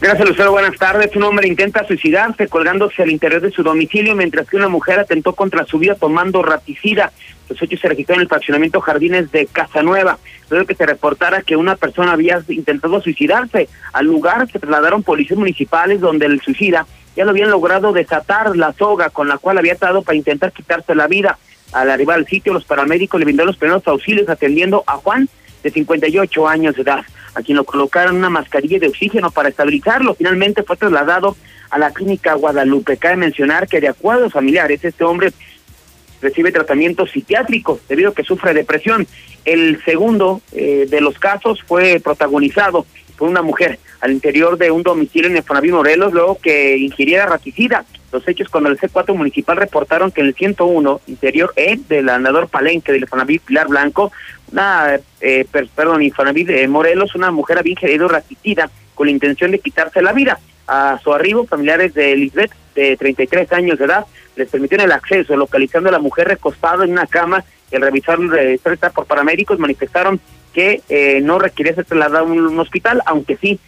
Gracias, Lucero. Buenas tardes. Un hombre intenta suicidarse colgándose al interior de su domicilio mientras que una mujer atentó contra su vida tomando raticida. Los hechos se registraron en el fraccionamiento Jardines de Casanueva. Luego que se reportara que una persona había intentado suicidarse. Al lugar se trasladaron policías municipales donde el suicida ya lo habían logrado desatar la soga con la cual había atado para intentar quitarse la vida. Al arribar al sitio, los paramédicos le brindaron los primeros auxilios atendiendo a Juan, de 58 años de edad, a quien lo colocaron una mascarilla de oxígeno para estabilizarlo. Finalmente fue trasladado a la clínica Guadalupe. Cabe mencionar que de acuerdo a familiares, este hombre recibe tratamiento psiquiátrico debido a que sufre depresión. El segundo eh, de los casos fue protagonizado por una mujer al interior de un domicilio en Infonavit Morelos luego que ingiriera raticida. Los hechos cuando el C4 municipal reportaron que en el 101 interior E del andador Palenque del Infonavit Pilar Blanco, una, eh, perdón, Infonavit de Morelos, una mujer había ingerido raticida con la intención de quitarse la vida. A su arribo, familiares de Lisbeth, de 33 años de edad, les permitieron el acceso, localizando a la mujer recostada en una cama. El revisar revisar por paramédicos manifestaron que eh, no requería ser trasladada a un, hospital, aunque sí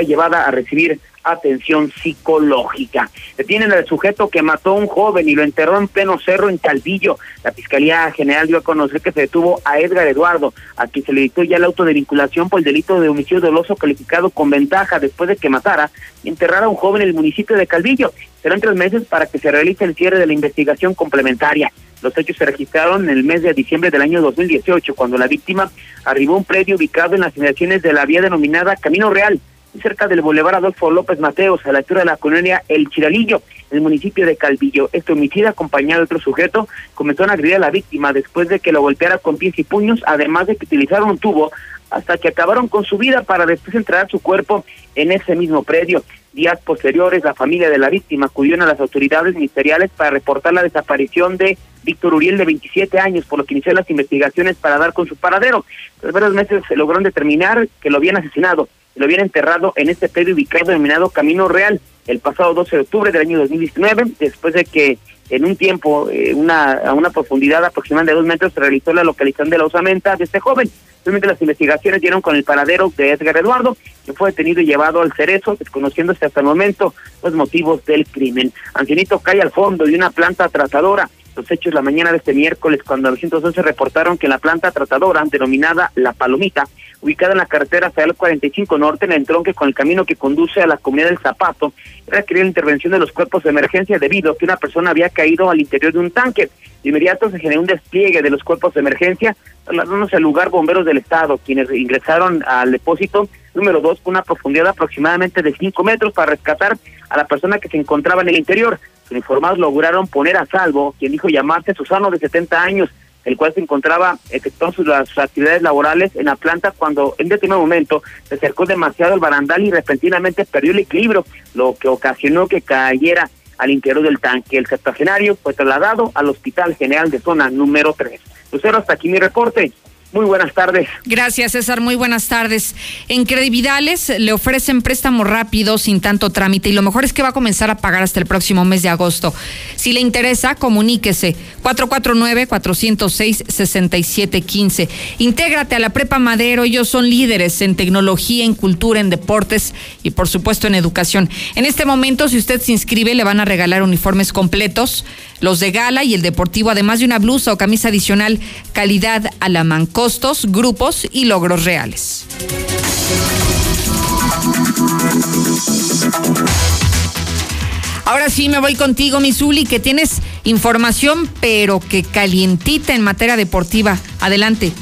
llevada a recibir atención psicológica. Detienen al sujeto que mató a un joven y lo enterró en pleno cerro en Calvillo. La Fiscalía General dio a conocer que se detuvo a Edgar Eduardo, a quien se le dictó ya el auto de vinculación por el delito de homicidio doloso calificado con ventaja después de que matara y enterrara a un joven en el municipio de Calvillo. Serán tres meses para que se realice el cierre de la investigación complementaria. Los hechos se registraron en el mes de diciembre del año 2018, cuando la víctima arribó a un predio ubicado en las inmediaciones de la vía denominada Camino Real, cerca del Boulevard Adolfo López Mateos, a la altura de la colonia El Chiralillo, en el municipio de Calvillo. Este homicida, acompañado de otro sujeto, comenzó a agredir a la víctima después de que lo golpeara con pies y puños, además de que utilizaron un tubo hasta que acabaron con su vida para después entrar su cuerpo en ese mismo predio. Días posteriores, la familia de la víctima acudió a las autoridades ministeriales para reportar la desaparición de Víctor Uriel, de 27 años, por lo que inició las investigaciones para dar con su paradero. Tras varios meses se lograron determinar que lo habían asesinado lo habían enterrado en este predio ubicado denominado Camino Real el pasado 12 de octubre del año 2019, después de que en un tiempo, eh, una, a una profundidad aproximada de dos metros, se realizó la localización de la osamenta de este joven. Finalmente las investigaciones dieron con el paradero de Edgar Eduardo, que fue detenido y llevado al cerezo, desconociéndose hasta el momento los motivos del crimen. Ancianito cae al fondo de una planta tratadora. Los hechos la mañana de este miércoles, cuando 912 reportaron que la planta tratadora, denominada La Palomita, ubicada en la carretera federal 45 Norte, en el entronque con el camino que conduce a la comunidad del Zapato, requería la intervención de los cuerpos de emergencia debido a que una persona había caído al interior de un tanque. De inmediato se generó un despliegue de los cuerpos de emergencia, trasladándose al lugar bomberos del Estado, quienes ingresaron al depósito número 2 con una profundidad aproximadamente de 5 metros para rescatar a la persona que se encontraba en el interior uniformados lograron poner a salvo quien dijo llamarse Susano de 70 años, el cual se encontraba efectuando sus, sus, actividades laborales en la planta cuando en determinado momento se acercó demasiado al barandal y repentinamente perdió el equilibrio, lo que ocasionó que cayera al interior del tanque. El septagenario fue trasladado al Hospital General de Zona número 3. Lucero, hasta aquí mi reporte. Muy buenas tardes. Gracias, César. Muy buenas tardes. En Credividales le ofrecen préstamo rápido, sin tanto trámite, y lo mejor es que va a comenzar a pagar hasta el próximo mes de agosto. Si le interesa, comuníquese. 449-406-6715. Intégrate a la Prepa Madero. Ellos son líderes en tecnología, en cultura, en deportes y, por supuesto, en educación. En este momento, si usted se inscribe, le van a regalar uniformes completos, los de gala y el deportivo, además de una blusa o camisa adicional, calidad a la manco costos, grupos y logros reales. Ahora sí me voy contigo, Misuli, que tienes información, pero que calientita en materia deportiva. Adelante.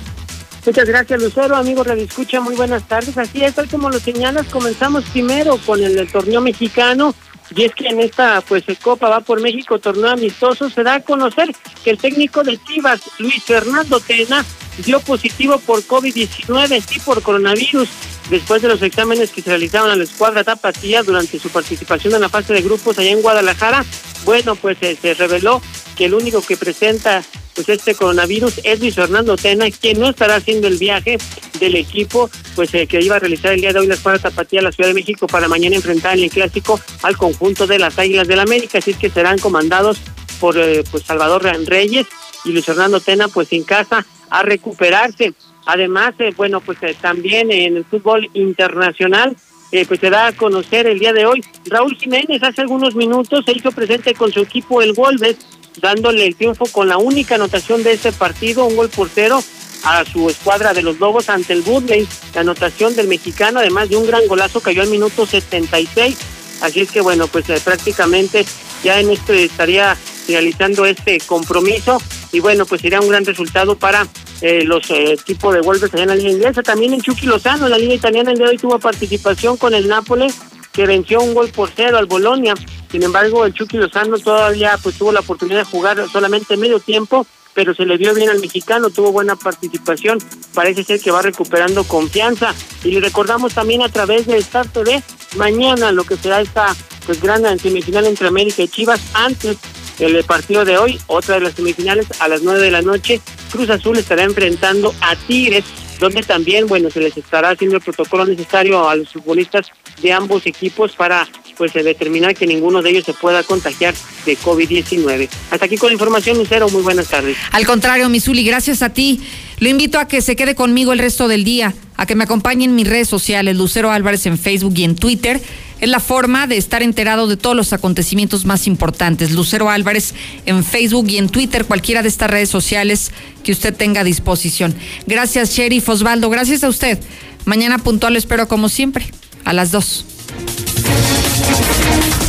Muchas gracias, Lucero. Amigo Radio Escucha, muy buenas tardes. Así es, hoy como lo señalas, comenzamos primero con el torneo mexicano. Y es que en esta pues Copa va por México, torneo amistoso, se da a conocer que el técnico de Chivas, Luis Fernando Tena, dio positivo por COVID-19 y por coronavirus después de los exámenes que se realizaron a la escuadra Tapatía durante su participación en la fase de grupos allá en Guadalajara. Bueno, pues eh, se reveló que el único que presenta pues este coronavirus es Luis Fernando Tena, quien no estará haciendo el viaje del equipo, pues eh, que iba a realizar el día de hoy la escuadra Tapatía a la Ciudad de México para mañana enfrentar en el clásico al conjunto de las Águilas del la América, así que serán comandados por eh, pues Salvador Reyes y Luis Fernando Tena pues en casa a recuperarse. Además, eh, bueno, pues también en el fútbol internacional eh, pues se da a conocer el día de hoy. Raúl Jiménez hace algunos minutos se hizo presente con su equipo el Wolves, dándole el triunfo con la única anotación de este partido, un gol por cero a su escuadra de los Lobos ante el Woodley. La anotación del mexicano, además de un gran golazo, cayó al minuto 76. Así es que bueno, pues eh, prácticamente ya en esto estaría finalizando este compromiso y bueno, pues sería un gran resultado para eh, los eh, equipos de Wolves allá en la liga inglesa. También en Chucky Lozano, en la liga italiana, el día de hoy tuvo participación con el Nápoles, que venció un gol por cero al Bolonia. Sin embargo, el Chucky Lozano todavía pues tuvo la oportunidad de jugar solamente medio tiempo pero se le dio bien al mexicano, tuvo buena participación, parece ser que va recuperando confianza. Y le recordamos también a través de Star TV, mañana lo que será esta pues gran semifinal entre América y Chivas, antes el partido de hoy, otra de las semifinales a las nueve de la noche, Cruz Azul estará enfrentando a Tigres, donde también, bueno, se les estará haciendo el protocolo necesario a los futbolistas de ambos equipos para pues determinar que ninguno de ellos se pueda contagiar de COVID-19. Hasta aquí con la información, Lucero, muy buenas tardes. Al contrario, Misuli, gracias a ti. Lo invito a que se quede conmigo el resto del día, a que me acompañe en mis redes sociales, Lucero Álvarez en Facebook y en Twitter. Es la forma de estar enterado de todos los acontecimientos más importantes. Lucero Álvarez en Facebook y en Twitter, cualquiera de estas redes sociales que usted tenga a disposición. Gracias, Sheriff Osvaldo. Gracias a usted. Mañana puntual espero como siempre, a las 2.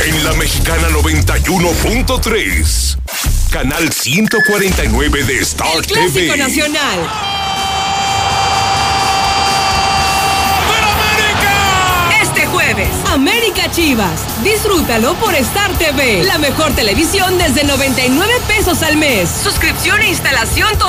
En la Mexicana 91.3, canal 149 de Star El Clásico TV. Nacional. América Chivas. Disfrútalo por Star TV, la mejor televisión desde 99 pesos al mes. Suscripción e instalación total.